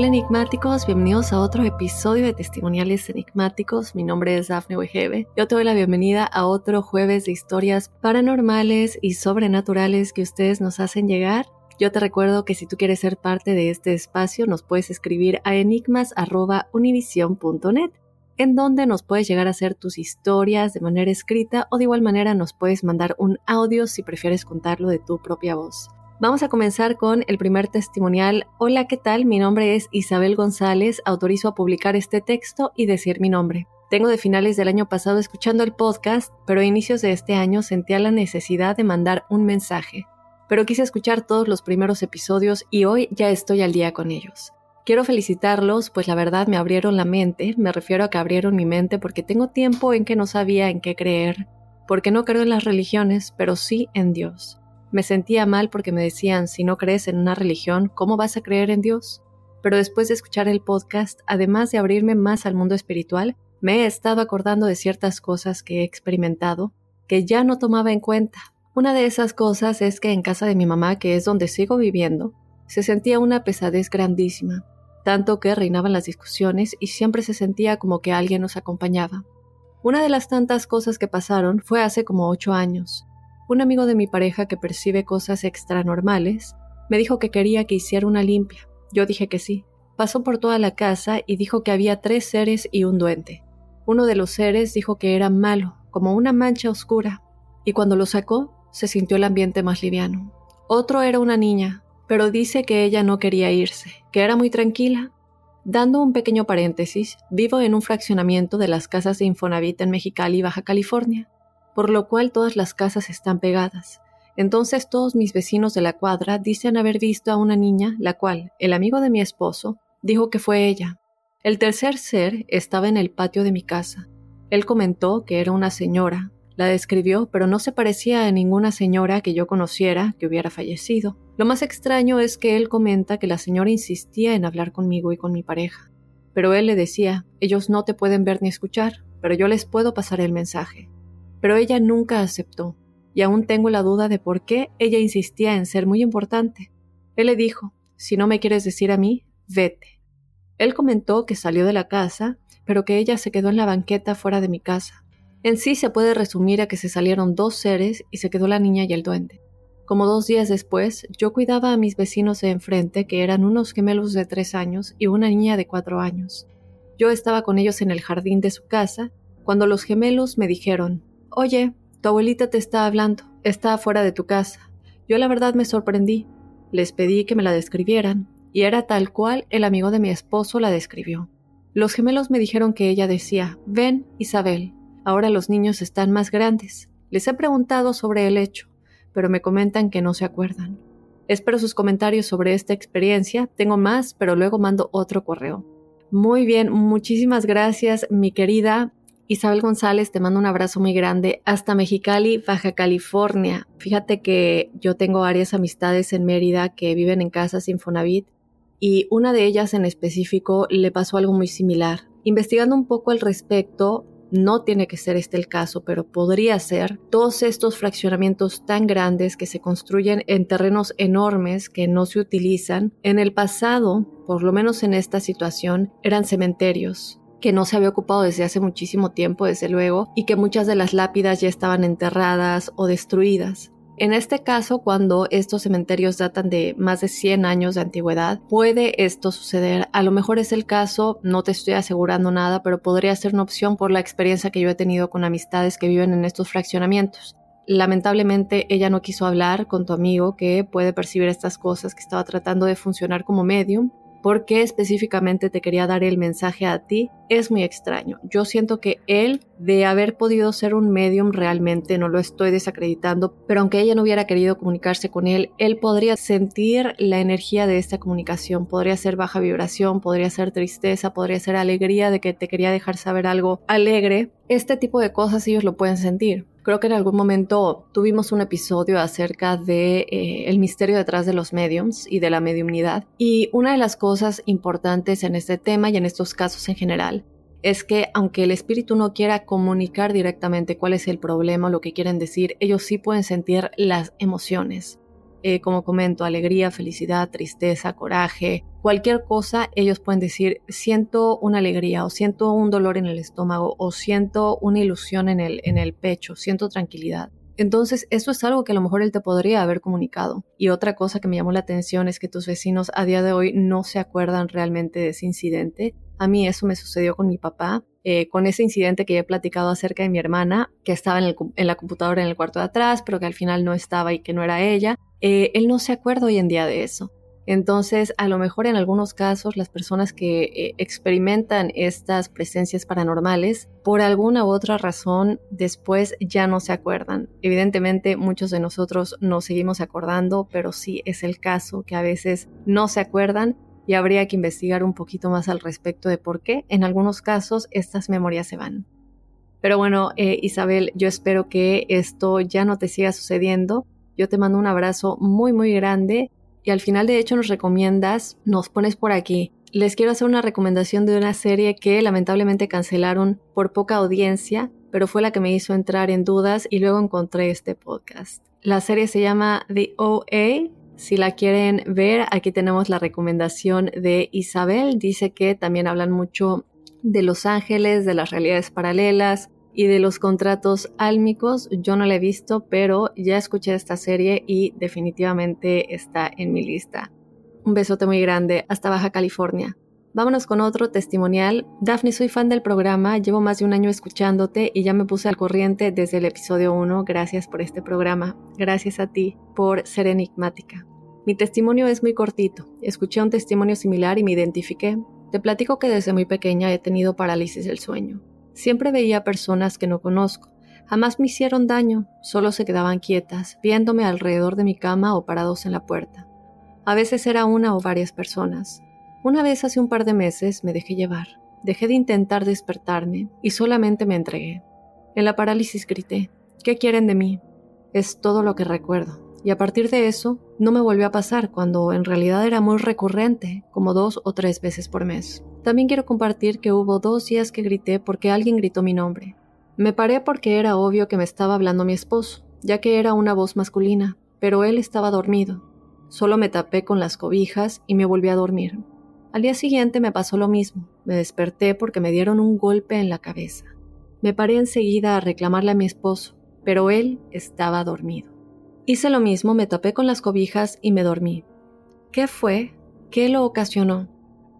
Hola enigmáticos, bienvenidos a otro episodio de Testimoniales Enigmáticos. Mi nombre es Dafne Wegebe. Yo te doy la bienvenida a otro jueves de historias paranormales y sobrenaturales que ustedes nos hacen llegar. Yo te recuerdo que si tú quieres ser parte de este espacio, nos puedes escribir a enigmas.univision.net, en donde nos puedes llegar a hacer tus historias de manera escrita o de igual manera nos puedes mandar un audio si prefieres contarlo de tu propia voz. Vamos a comenzar con el primer testimonial. Hola, ¿qué tal? Mi nombre es Isabel González. Autorizo a publicar este texto y decir mi nombre. Tengo de finales del año pasado escuchando el podcast, pero a inicios de este año sentía la necesidad de mandar un mensaje. Pero quise escuchar todos los primeros episodios y hoy ya estoy al día con ellos. Quiero felicitarlos, pues la verdad me abrieron la mente, me refiero a que abrieron mi mente porque tengo tiempo en que no sabía en qué creer, porque no creo en las religiones, pero sí en Dios. Me sentía mal porque me decían, si no crees en una religión, ¿cómo vas a creer en Dios? Pero después de escuchar el podcast, además de abrirme más al mundo espiritual, me he estado acordando de ciertas cosas que he experimentado que ya no tomaba en cuenta. Una de esas cosas es que en casa de mi mamá, que es donde sigo viviendo, se sentía una pesadez grandísima, tanto que reinaban las discusiones y siempre se sentía como que alguien nos acompañaba. Una de las tantas cosas que pasaron fue hace como ocho años. Un amigo de mi pareja que percibe cosas extranormales me dijo que quería que hiciera una limpia. Yo dije que sí. Pasó por toda la casa y dijo que había tres seres y un duende. Uno de los seres dijo que era malo, como una mancha oscura, y cuando lo sacó se sintió el ambiente más liviano. Otro era una niña, pero dice que ella no quería irse, que era muy tranquila. Dando un pequeño paréntesis, vivo en un fraccionamiento de las casas de Infonavit en Mexicali, Baja California por lo cual todas las casas están pegadas. Entonces todos mis vecinos de la cuadra dicen haber visto a una niña, la cual el amigo de mi esposo dijo que fue ella. El tercer ser estaba en el patio de mi casa. Él comentó que era una señora, la describió, pero no se parecía a ninguna señora que yo conociera que hubiera fallecido. Lo más extraño es que él comenta que la señora insistía en hablar conmigo y con mi pareja. Pero él le decía, ellos no te pueden ver ni escuchar, pero yo les puedo pasar el mensaje pero ella nunca aceptó, y aún tengo la duda de por qué ella insistía en ser muy importante. Él le dijo, si no me quieres decir a mí, vete. Él comentó que salió de la casa, pero que ella se quedó en la banqueta fuera de mi casa. En sí se puede resumir a que se salieron dos seres y se quedó la niña y el duende. Como dos días después, yo cuidaba a mis vecinos de enfrente, que eran unos gemelos de tres años y una niña de cuatro años. Yo estaba con ellos en el jardín de su casa, cuando los gemelos me dijeron, Oye, tu abuelita te está hablando, está afuera de tu casa. Yo la verdad me sorprendí. Les pedí que me la describieran, y era tal cual el amigo de mi esposo la describió. Los gemelos me dijeron que ella decía, ven, Isabel, ahora los niños están más grandes. Les he preguntado sobre el hecho, pero me comentan que no se acuerdan. Espero sus comentarios sobre esta experiencia. Tengo más, pero luego mando otro correo. Muy bien, muchísimas gracias, mi querida Isabel González, te mando un abrazo muy grande hasta Mexicali, Baja California. Fíjate que yo tengo varias amistades en Mérida que viven en casas Infonavit y una de ellas en específico le pasó algo muy similar. Investigando un poco al respecto, no tiene que ser este el caso, pero podría ser, todos estos fraccionamientos tan grandes que se construyen en terrenos enormes que no se utilizan, en el pasado, por lo menos en esta situación, eran cementerios que no se había ocupado desde hace muchísimo tiempo, desde luego, y que muchas de las lápidas ya estaban enterradas o destruidas. En este caso, cuando estos cementerios datan de más de 100 años de antigüedad, puede esto suceder. A lo mejor es el caso, no te estoy asegurando nada, pero podría ser una opción por la experiencia que yo he tenido con amistades que viven en estos fraccionamientos. Lamentablemente ella no quiso hablar con tu amigo que puede percibir estas cosas, que estaba tratando de funcionar como medium, ¿Por qué específicamente te quería dar el mensaje a ti? Es muy extraño. Yo siento que él, de haber podido ser un medium realmente, no lo estoy desacreditando, pero aunque ella no hubiera querido comunicarse con él, él podría sentir la energía de esta comunicación. Podría ser baja vibración, podría ser tristeza, podría ser alegría de que te quería dejar saber algo alegre. Este tipo de cosas ellos lo pueden sentir. Creo que en algún momento tuvimos un episodio acerca de eh, el misterio detrás de los mediums y de la mediumnidad. Y una de las cosas importantes en este tema y en estos casos en general es que aunque el espíritu no quiera comunicar directamente cuál es el problema o lo que quieren decir, ellos sí pueden sentir las emociones. Eh, como comento, alegría, felicidad, tristeza, coraje, cualquier cosa, ellos pueden decir, siento una alegría o siento un dolor en el estómago o siento una ilusión en el, en el pecho, siento tranquilidad. Entonces, eso es algo que a lo mejor él te podría haber comunicado. Y otra cosa que me llamó la atención es que tus vecinos a día de hoy no se acuerdan realmente de ese incidente. A mí eso me sucedió con mi papá, eh, con ese incidente que ya he platicado acerca de mi hermana, que estaba en, la computadora en el cuarto de atrás, pero que al final no estaba y que no era ella. Eh, él no se acuerda hoy en día de eso. Entonces, a lo mejor en algunos casos, las personas que eh, experimentan estas presencias paranormales, por alguna u otra razón, después ya no se acuerdan. Evidentemente, muchos de nosotros nos seguimos acordando, pero sí es el caso que a veces no se acuerdan y habría que investigar un poquito más al respecto de por qué en algunos casos estas memorias se van. Pero bueno, eh, Isabel, yo espero que esto ya no te siga sucediendo yo te mando un abrazo muy, muy grande y al final de hecho nos recomiendas, nos pones por aquí. Les quiero hacer una recomendación de una serie que lamentablemente cancelaron por poca audiencia, pero fue la que me hizo entrar en dudas y luego encontré este podcast. La serie se llama The OA. Si la quieren ver, aquí tenemos la recomendación de Isabel. Dice que también hablan mucho de los ángeles, de las realidades paralelas, y de los contratos álmicos, yo no la he visto, pero ya escuché esta serie y definitivamente está en mi lista. Un besote muy grande, hasta Baja California. Vámonos con otro testimonial. Daphne, soy fan del programa, llevo más de un año escuchándote y ya me puse al corriente desde el episodio 1. Gracias por este programa. Gracias a ti por ser enigmática. Mi testimonio es muy cortito. Escuché un testimonio similar y me identifiqué. Te platico que desde muy pequeña he tenido parálisis del sueño. Siempre veía personas que no conozco. Jamás me hicieron daño, solo se quedaban quietas, viéndome alrededor de mi cama o parados en la puerta. A veces era una o varias personas. Una vez hace un par de meses me dejé llevar. Dejé de intentar despertarme y solamente me entregué. En la parálisis grité, ¿qué quieren de mí? Es todo lo que recuerdo. Y a partir de eso, no me volvió a pasar cuando en realidad era muy recurrente, como dos o tres veces por mes. También quiero compartir que hubo dos días que grité porque alguien gritó mi nombre. Me paré porque era obvio que me estaba hablando mi esposo, ya que era una voz masculina, pero él estaba dormido. Solo me tapé con las cobijas y me volví a dormir. Al día siguiente me pasó lo mismo. Me desperté porque me dieron un golpe en la cabeza. Me paré enseguida a reclamarle a mi esposo, pero él estaba dormido. Hice lo mismo, me tapé con las cobijas y me dormí. ¿Qué fue? ¿Qué lo ocasionó?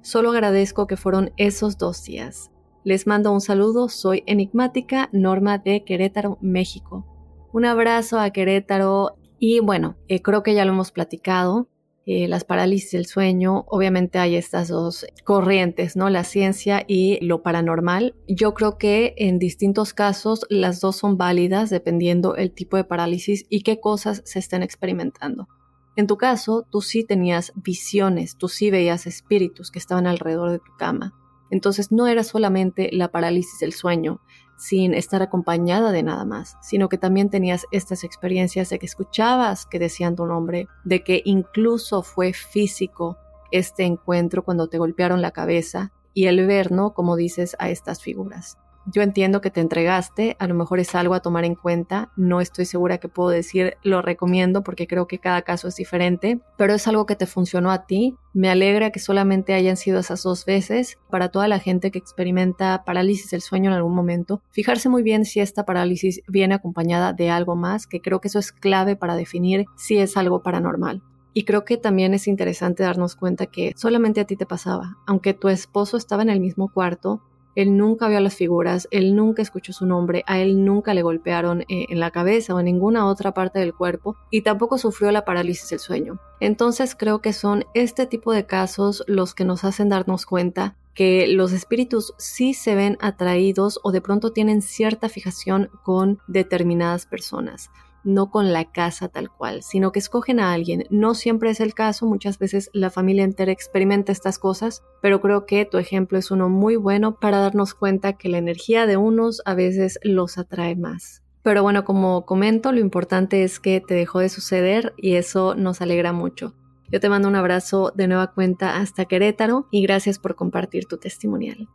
Solo agradezco que fueron esos dos días. Les mando un saludo, soy enigmática Norma de Querétaro, México. Un abrazo a Querétaro y bueno, eh, creo que ya lo hemos platicado. Eh, las parálisis del sueño, obviamente hay estas dos corrientes, ¿no? La ciencia y lo paranormal. Yo creo que en distintos casos las dos son válidas dependiendo el tipo de parálisis y qué cosas se estén experimentando. En tu caso, tú sí tenías visiones, tú sí veías espíritus que estaban alrededor de tu cama. Entonces no era solamente la parálisis del sueño, sin estar acompañada de nada más, sino que también tenías estas experiencias de que escuchabas que decían tu nombre, de que incluso fue físico este encuentro cuando te golpearon la cabeza y el ver, ¿no? Como dices, a estas figuras. Yo entiendo que te entregaste, a lo mejor es algo a tomar en cuenta, no estoy segura que puedo decir lo recomiendo porque creo que cada caso es diferente, pero es algo que te funcionó a ti. Me alegra que solamente hayan sido esas dos veces. Para toda la gente que experimenta parálisis del sueño en algún momento, fijarse muy bien si esta parálisis viene acompañada de algo más, que creo que eso es clave para definir si es algo paranormal. Y creo que también es interesante darnos cuenta que solamente a ti te pasaba. Aunque tu esposo estaba en el mismo cuarto, él nunca vio las figuras, él nunca escuchó su nombre, a él nunca le golpearon eh, en la cabeza o en ninguna otra parte del cuerpo y tampoco sufrió la parálisis del sueño. Entonces creo que son este tipo de casos los que nos hacen darnos cuenta que los espíritus sí se ven atraídos o de pronto tienen cierta fijación con determinadas personas no con la casa tal cual, sino que escogen a alguien. No siempre es el caso, muchas veces la familia entera experimenta estas cosas, pero creo que tu ejemplo es uno muy bueno para darnos cuenta que la energía de unos a veces los atrae más. Pero bueno, como comento, lo importante es que te dejó de suceder y eso nos alegra mucho. Yo te mando un abrazo de nueva cuenta hasta Querétaro y gracias por compartir tu testimonial.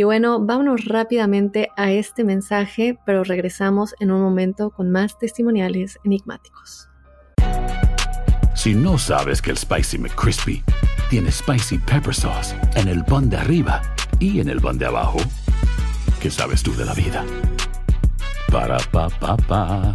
Y bueno, vámonos rápidamente a este mensaje, pero regresamos en un momento con más testimoniales enigmáticos. Si no sabes que el Spicy McCrispy tiene Spicy Pepper Sauce en el pan de arriba y en el pan de abajo, ¿qué sabes tú de la vida? Para, pa, pa, pa.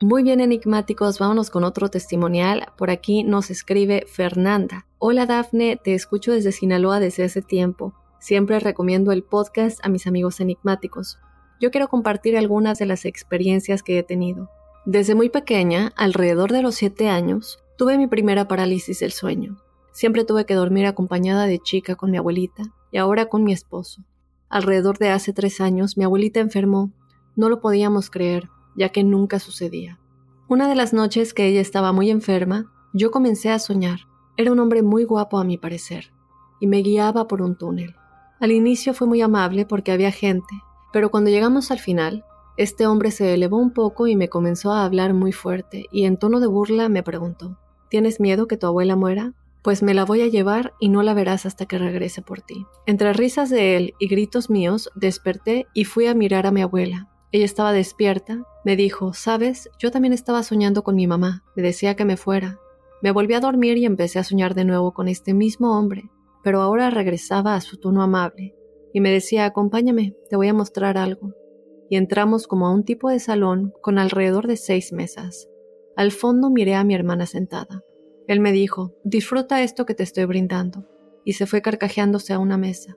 Muy bien, enigmáticos, vámonos con otro testimonial. Por aquí nos escribe Fernanda. Hola Dafne, te escucho desde Sinaloa desde hace tiempo. Siempre recomiendo el podcast a mis amigos enigmáticos. Yo quiero compartir algunas de las experiencias que he tenido. Desde muy pequeña, alrededor de los 7 años, tuve mi primera parálisis del sueño. Siempre tuve que dormir acompañada de chica con mi abuelita y ahora con mi esposo. Alrededor de hace tres años mi abuelita enfermó. No lo podíamos creer ya que nunca sucedía. Una de las noches que ella estaba muy enferma, yo comencé a soñar. Era un hombre muy guapo a mi parecer, y me guiaba por un túnel. Al inicio fue muy amable porque había gente, pero cuando llegamos al final, este hombre se elevó un poco y me comenzó a hablar muy fuerte, y en tono de burla me preguntó, ¿Tienes miedo que tu abuela muera? Pues me la voy a llevar y no la verás hasta que regrese por ti. Entre risas de él y gritos míos, desperté y fui a mirar a mi abuela, ella estaba despierta, me dijo, sabes, yo también estaba soñando con mi mamá, me decía que me fuera. Me volví a dormir y empecé a soñar de nuevo con este mismo hombre, pero ahora regresaba a su tono amable y me decía, acompáñame, te voy a mostrar algo. Y entramos como a un tipo de salón con alrededor de seis mesas. Al fondo miré a mi hermana sentada. Él me dijo, disfruta esto que te estoy brindando, y se fue carcajeándose a una mesa.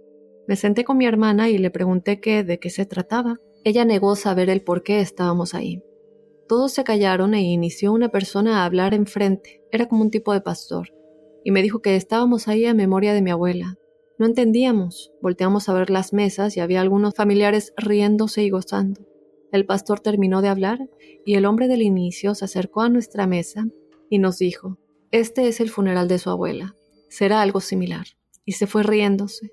Me senté con mi hermana y le pregunté qué, de qué se trataba. Ella negó saber el por qué estábamos ahí. Todos se callaron e inició una persona a hablar enfrente. Era como un tipo de pastor. Y me dijo que estábamos ahí a memoria de mi abuela. No entendíamos. Volteamos a ver las mesas y había algunos familiares riéndose y gozando. El pastor terminó de hablar y el hombre del inicio se acercó a nuestra mesa y nos dijo, este es el funeral de su abuela. Será algo similar. Y se fue riéndose.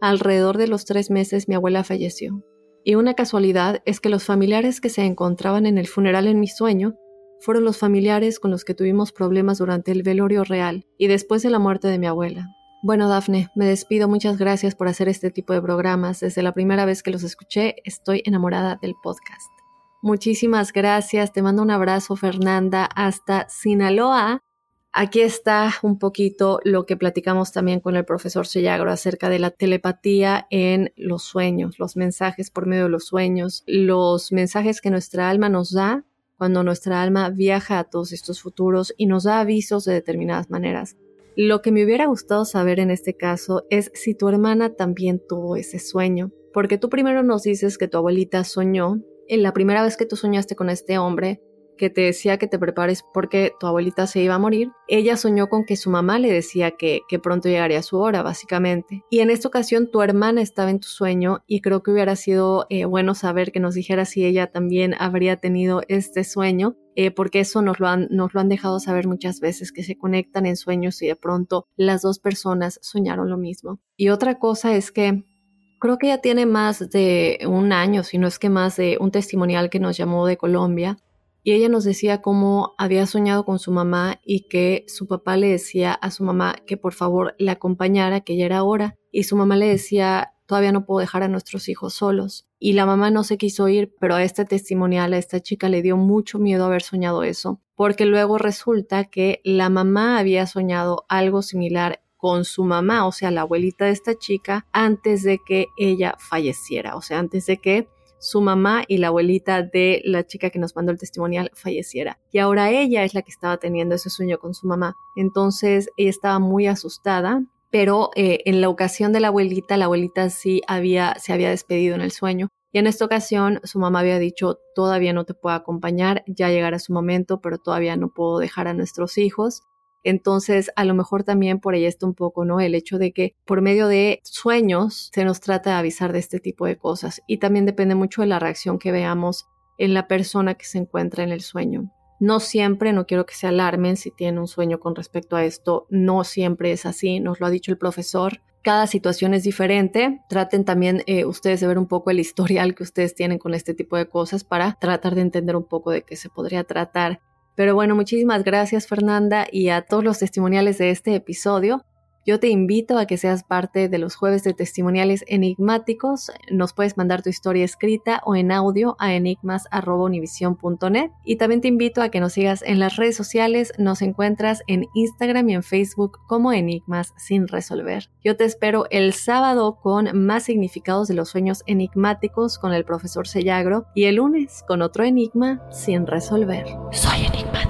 Alrededor de los tres meses mi abuela falleció. Y una casualidad es que los familiares que se encontraban en el funeral en mi sueño fueron los familiares con los que tuvimos problemas durante el velorio real y después de la muerte de mi abuela. Bueno, Dafne, me despido. Muchas gracias por hacer este tipo de programas. Desde la primera vez que los escuché, estoy enamorada del podcast. Muchísimas gracias. Te mando un abrazo, Fernanda, hasta Sinaloa. Aquí está un poquito lo que platicamos también con el profesor Sellagro acerca de la telepatía en los sueños, los mensajes por medio de los sueños, los mensajes que nuestra alma nos da cuando nuestra alma viaja a todos estos futuros y nos da avisos de determinadas maneras. Lo que me hubiera gustado saber en este caso es si tu hermana también tuvo ese sueño, porque tú primero nos dices que tu abuelita soñó, en la primera vez que tú soñaste con este hombre, que te decía que te prepares porque tu abuelita se iba a morir, ella soñó con que su mamá le decía que, pronto llegaría su hora, básicamente. Y en esta ocasión tu hermana estaba en tu sueño y creo que hubiera sido eh, bueno saber que nos dijera si ella también habría tenido este sueño. Eh, porque eso nos lo, han, nos lo han dejado saber muchas veces, que se conectan en sueños y de pronto las dos personas soñaron lo mismo. Y otra cosa es que creo que ya tiene más de un año, si no es que más de un testimonial que nos llamó de Colombia, y ella nos decía cómo había soñado con su mamá y que su papá le decía a su mamá que por favor le acompañara, que ya era hora, y su mamá le decía todavía no puedo dejar a nuestros hijos solos. Y la mamá no se quiso ir, pero a este testimonial, a esta chica le dio mucho miedo haber soñado eso, porque luego resulta que la mamá había soñado algo similar con su mamá, o sea, la abuelita de esta chica, antes de que ella falleciera, o sea, antes de que su mamá y la abuelita de la chica que nos mandó el testimonial falleciera. Y ahora ella es la que estaba teniendo ese sueño con su mamá. Entonces ella estaba muy asustada, pero eh, en la ocasión de la abuelita, la abuelita sí había, se había despedido en el sueño. Y en esta ocasión su mamá había dicho, todavía no te puedo acompañar, ya llegará su momento, pero todavía no puedo dejar a nuestros hijos. Entonces, a lo mejor también por ahí está un poco, ¿no? El hecho de que por medio de sueños se nos trata de avisar de este tipo de cosas y también depende mucho de la reacción que veamos en la persona que se encuentra en el sueño. No siempre, no quiero que se alarmen si tienen un sueño con respecto a esto, no siempre es así, nos lo ha dicho el profesor. Cada situación es diferente. Traten también eh, ustedes de ver un poco el historial que ustedes tienen con este tipo de cosas para tratar de entender un poco de qué se podría tratar pero bueno, muchísimas gracias Fernanda y a todos los testimoniales de este episodio. Yo te invito a que seas parte de los jueves de testimoniales enigmáticos. Nos puedes mandar tu historia escrita o en audio a enigmas.univision.net. Y también te invito a que nos sigas en las redes sociales. Nos encuentras en Instagram y en Facebook como Enigmas sin resolver. Yo te espero el sábado con más significados de los sueños enigmáticos con el profesor Sellagro y el lunes con otro enigma sin resolver. Soy enigmático.